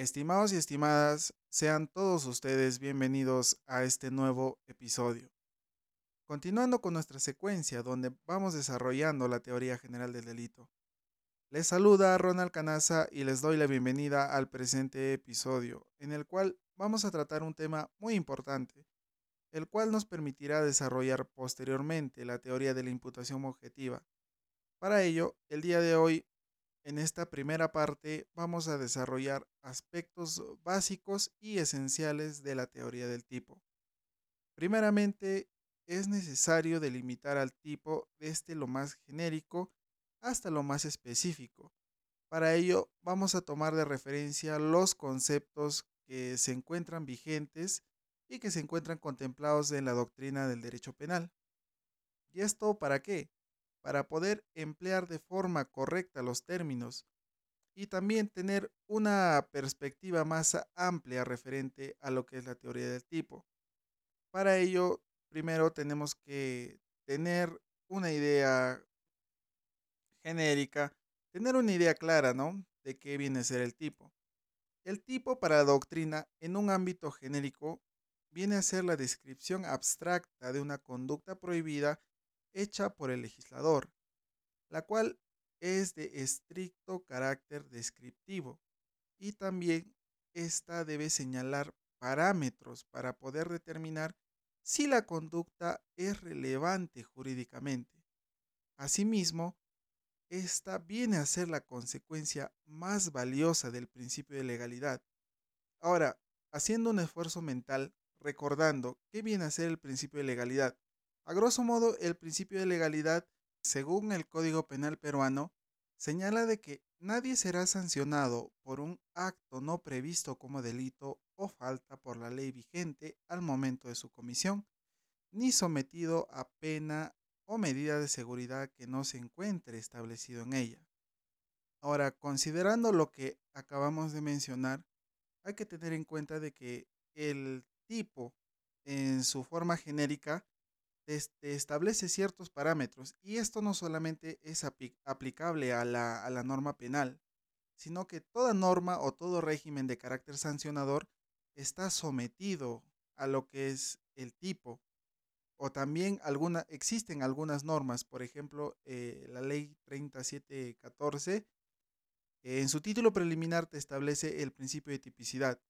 Estimados y estimadas, sean todos ustedes bienvenidos a este nuevo episodio. Continuando con nuestra secuencia donde vamos desarrollando la teoría general del delito. Les saluda Ronald Canaza y les doy la bienvenida al presente episodio, en el cual vamos a tratar un tema muy importante, el cual nos permitirá desarrollar posteriormente la teoría de la imputación objetiva. Para ello, el día de hoy en esta primera parte vamos a desarrollar aspectos básicos y esenciales de la teoría del tipo. Primeramente, es necesario delimitar al tipo desde lo más genérico hasta lo más específico. Para ello, vamos a tomar de referencia los conceptos que se encuentran vigentes y que se encuentran contemplados en la doctrina del derecho penal. ¿Y esto para qué? Para poder emplear de forma correcta los términos y también tener una perspectiva más amplia referente a lo que es la teoría del tipo. Para ello, primero tenemos que tener una idea genérica, tener una idea clara, ¿no? De qué viene a ser el tipo. El tipo para la doctrina en un ámbito genérico viene a ser la descripción abstracta de una conducta prohibida hecha por el legislador, la cual es de estricto carácter descriptivo y también ésta debe señalar parámetros para poder determinar si la conducta es relevante jurídicamente. Asimismo, esta viene a ser la consecuencia más valiosa del principio de legalidad. Ahora, haciendo un esfuerzo mental, recordando qué viene a ser el principio de legalidad, a grosso modo, el principio de legalidad, según el Código Penal peruano, señala de que nadie será sancionado por un acto no previsto como delito o falta por la ley vigente al momento de su comisión, ni sometido a pena o medida de seguridad que no se encuentre establecido en ella. Ahora, considerando lo que acabamos de mencionar, hay que tener en cuenta de que el tipo en su forma genérica este, establece ciertos parámetros y esto no solamente es aplicable a la, a la norma penal, sino que toda norma o todo régimen de carácter sancionador está sometido a lo que es el tipo. O también alguna, existen algunas normas, por ejemplo, eh, la ley 3714, en su título preliminar te establece el principio de tipicidad,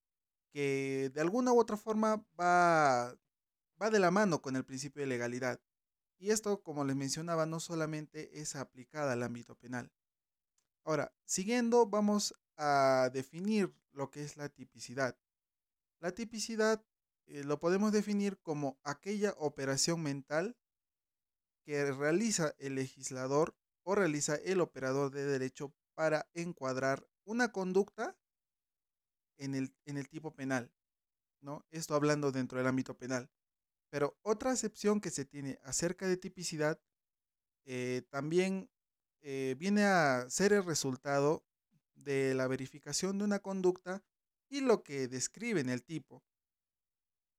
que de alguna u otra forma va va de la mano con el principio de legalidad. Y esto, como les mencionaba, no solamente es aplicada al ámbito penal. Ahora, siguiendo, vamos a definir lo que es la tipicidad. La tipicidad eh, lo podemos definir como aquella operación mental que realiza el legislador o realiza el operador de derecho para encuadrar una conducta en el, en el tipo penal. ¿no? Esto hablando dentro del ámbito penal. Pero otra excepción que se tiene acerca de tipicidad eh, también eh, viene a ser el resultado de la verificación de una conducta y lo que describe en el tipo.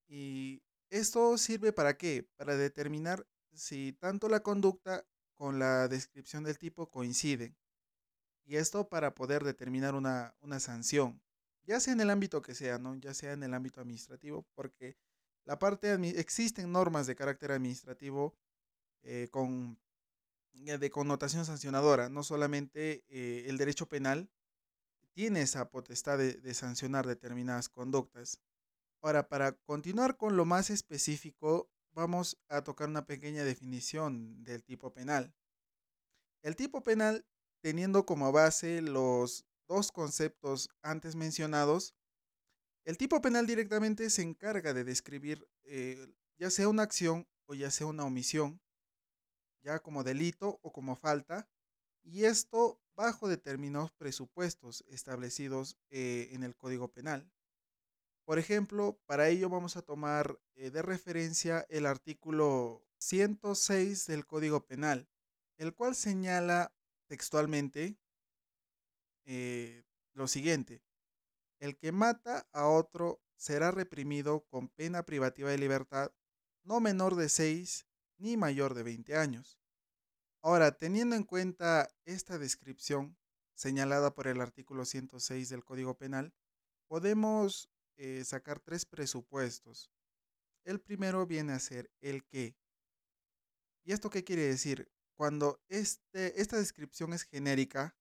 Y esto sirve para qué? Para determinar si tanto la conducta con la descripción del tipo coinciden. Y esto para poder determinar una, una sanción, ya sea en el ámbito que sea, ¿no? Ya sea en el ámbito administrativo, porque la parte existen normas de carácter administrativo eh, con, eh, de connotación sancionadora, no solamente eh, el derecho penal tiene esa potestad de, de sancionar determinadas conductas. Ahora, para continuar con lo más específico, vamos a tocar una pequeña definición del tipo penal. El tipo penal, teniendo como base los dos conceptos antes mencionados, el tipo penal directamente se encarga de describir eh, ya sea una acción o ya sea una omisión, ya como delito o como falta, y esto bajo determinados presupuestos establecidos eh, en el Código Penal. Por ejemplo, para ello vamos a tomar eh, de referencia el artículo 106 del Código Penal, el cual señala textualmente lo siguiente. El que mata a otro será reprimido con pena privativa de libertad no menor de 6 ni mayor de 20 años. Ahora, teniendo en cuenta esta descripción señalada por el artículo 106 del Código Penal, podemos eh, sacar tres presupuestos. El primero viene a ser el qué. ¿Y esto qué quiere decir? Cuando este, esta descripción es genérica,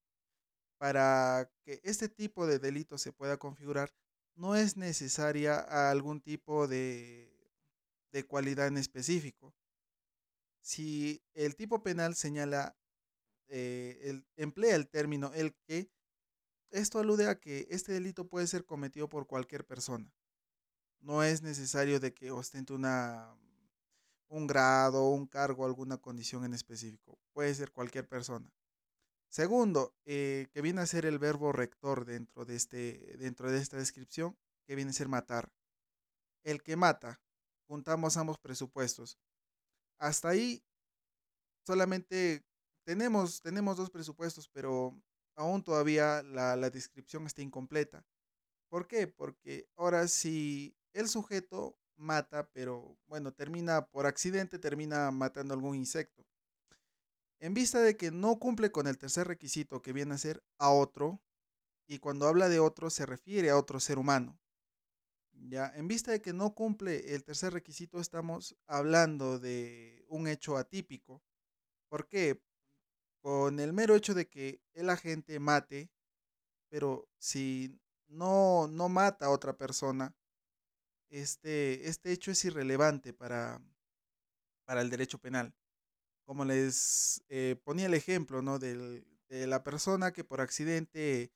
para que este tipo de delito se pueda configurar, no es necesaria algún tipo de, de cualidad en específico. Si el tipo penal señala, eh, el, emplea el término el que, esto alude a que este delito puede ser cometido por cualquier persona. No es necesario de que ostente una, un grado, un cargo, alguna condición en específico. Puede ser cualquier persona. Segundo, eh, que viene a ser el verbo rector dentro de, este, dentro de esta descripción, que viene a ser matar. El que mata, juntamos ambos presupuestos. Hasta ahí solamente tenemos, tenemos dos presupuestos, pero aún todavía la, la descripción está incompleta. ¿Por qué? Porque ahora si el sujeto mata, pero bueno, termina por accidente, termina matando algún insecto en vista de que no cumple con el tercer requisito que viene a ser a otro, y cuando habla de otro se refiere a otro ser humano. Ya, en vista de que no cumple el tercer requisito, estamos hablando de un hecho atípico. ¿Por qué? Con el mero hecho de que el agente mate, pero si no, no mata a otra persona, este, este hecho es irrelevante para, para el derecho penal como les eh, ponía el ejemplo, ¿no? de la persona que por accidente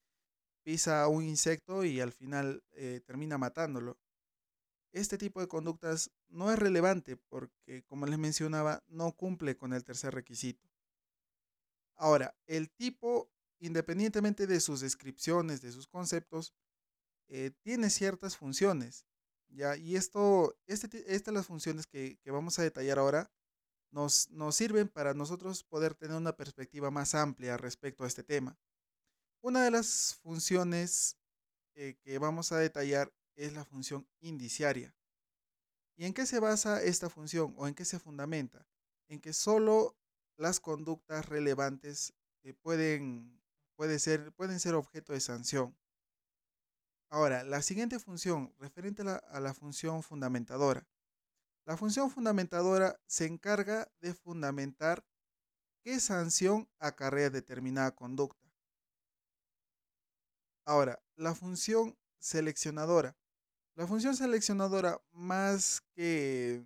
pisa un insecto y al final eh, termina matándolo. Este tipo de conductas no es relevante porque, como les mencionaba, no cumple con el tercer requisito. Ahora, el tipo, independientemente de sus descripciones, de sus conceptos, eh, tiene ciertas funciones. ¿ya? Y esto, este, estas las funciones que, que vamos a detallar ahora nos, sirven para nosotros poder tener una perspectiva más amplia respecto a este tema. Una de las funciones eh, que vamos a detallar es la función indiciaria. ¿Y en qué se basa esta función o en qué se fundamenta? En que solo las conductas relevantes eh, pueden, ser, pueden ser objeto de sanción. Ahora, la siguiente función, referente a la función fundamentadora. La función fundamentadora se encarga de fundamentar qué sanción acarrea determinada conducta. Ahora, la función seleccionadora. La función seleccionadora, más que,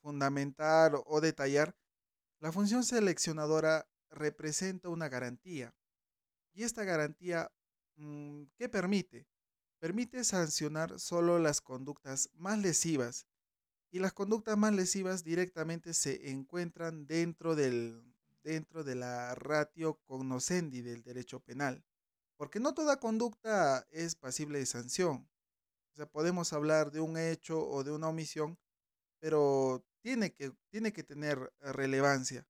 fundamentar o detallar, la función seleccionadora representa una garantía. Y esta garantía, mm, ¿qué permite? Permite sancionar solo las conductas más lesivas y las conductas más lesivas directamente se encuentran dentro, del, dentro de la ratio cognoscendi del derecho penal. Porque no toda conducta es pasible de sanción. O sea, podemos hablar de un hecho o de una omisión, pero tiene que, tiene que tener relevancia.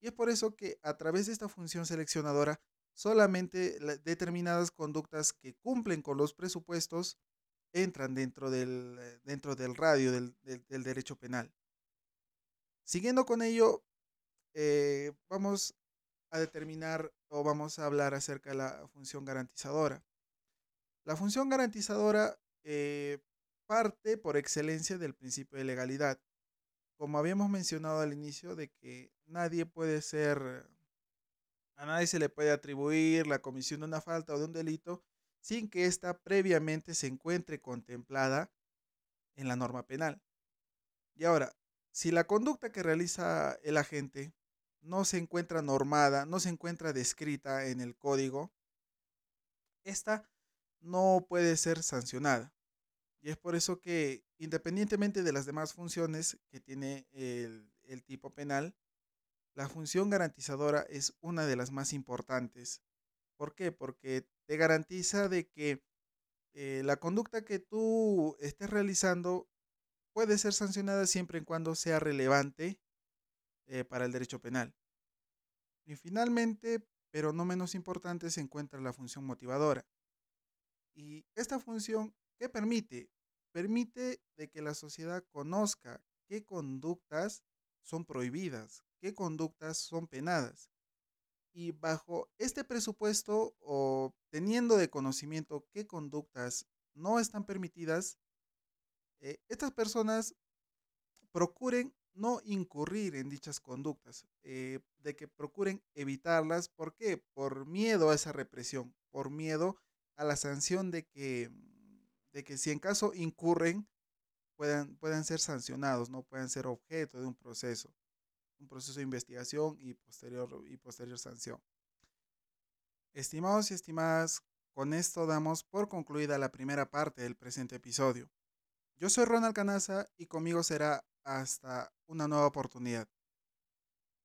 Y es por eso que a través de esta función seleccionadora solamente determinadas conductas que cumplen con los presupuestos entran dentro del, eh, dentro del radio del, derecho penal. Siguiendo con ello, eh, vamos a determinar o vamos a hablar acerca de la función garantizadora. La función garantizadora eh, parte por excelencia del principio de legalidad. Como habíamos mencionado al inicio, de que nadie puede ser a nadie se le puede atribuir la comisión de una falta o de un delito sin que ésta previamente se encuentre contemplada en la norma penal. Y ahora, si la conducta que realiza el agente no se encuentra normada, no se encuentra descrita en el código, esta no puede ser sancionada. Y es por eso que, independientemente de las demás funciones que tiene el, el tipo penal, la función garantizadora es una de las más importantes. ¿Por qué? Porque te garantiza de que eh, la conducta que tú estés realizando puede ser sancionada siempre y cuando sea relevante eh, para el derecho penal. Y finalmente, pero no menos importante, se encuentra la función motivadora. Y esta función, ¿qué permite? Permite de que la sociedad conozca qué conductas son prohibidas, qué conductas son penadas. Y bajo este presupuesto o teniendo de conocimiento qué conductas no están permitidas, eh, estas personas procuren no incurrir en dichas conductas, eh, de que procuren evitarlas. ¿Por qué? Por miedo a esa represión, por miedo a la sanción de que, de que si en caso incurren, puedan, puedan ser sancionados, no puedan ser objeto de un proceso, un proceso de investigación y posterior, y posterior sanción. Estimados y estimadas, con esto damos por concluida la primera parte del presente episodio. Yo soy Ronald Canaza y conmigo será hasta una nueva oportunidad.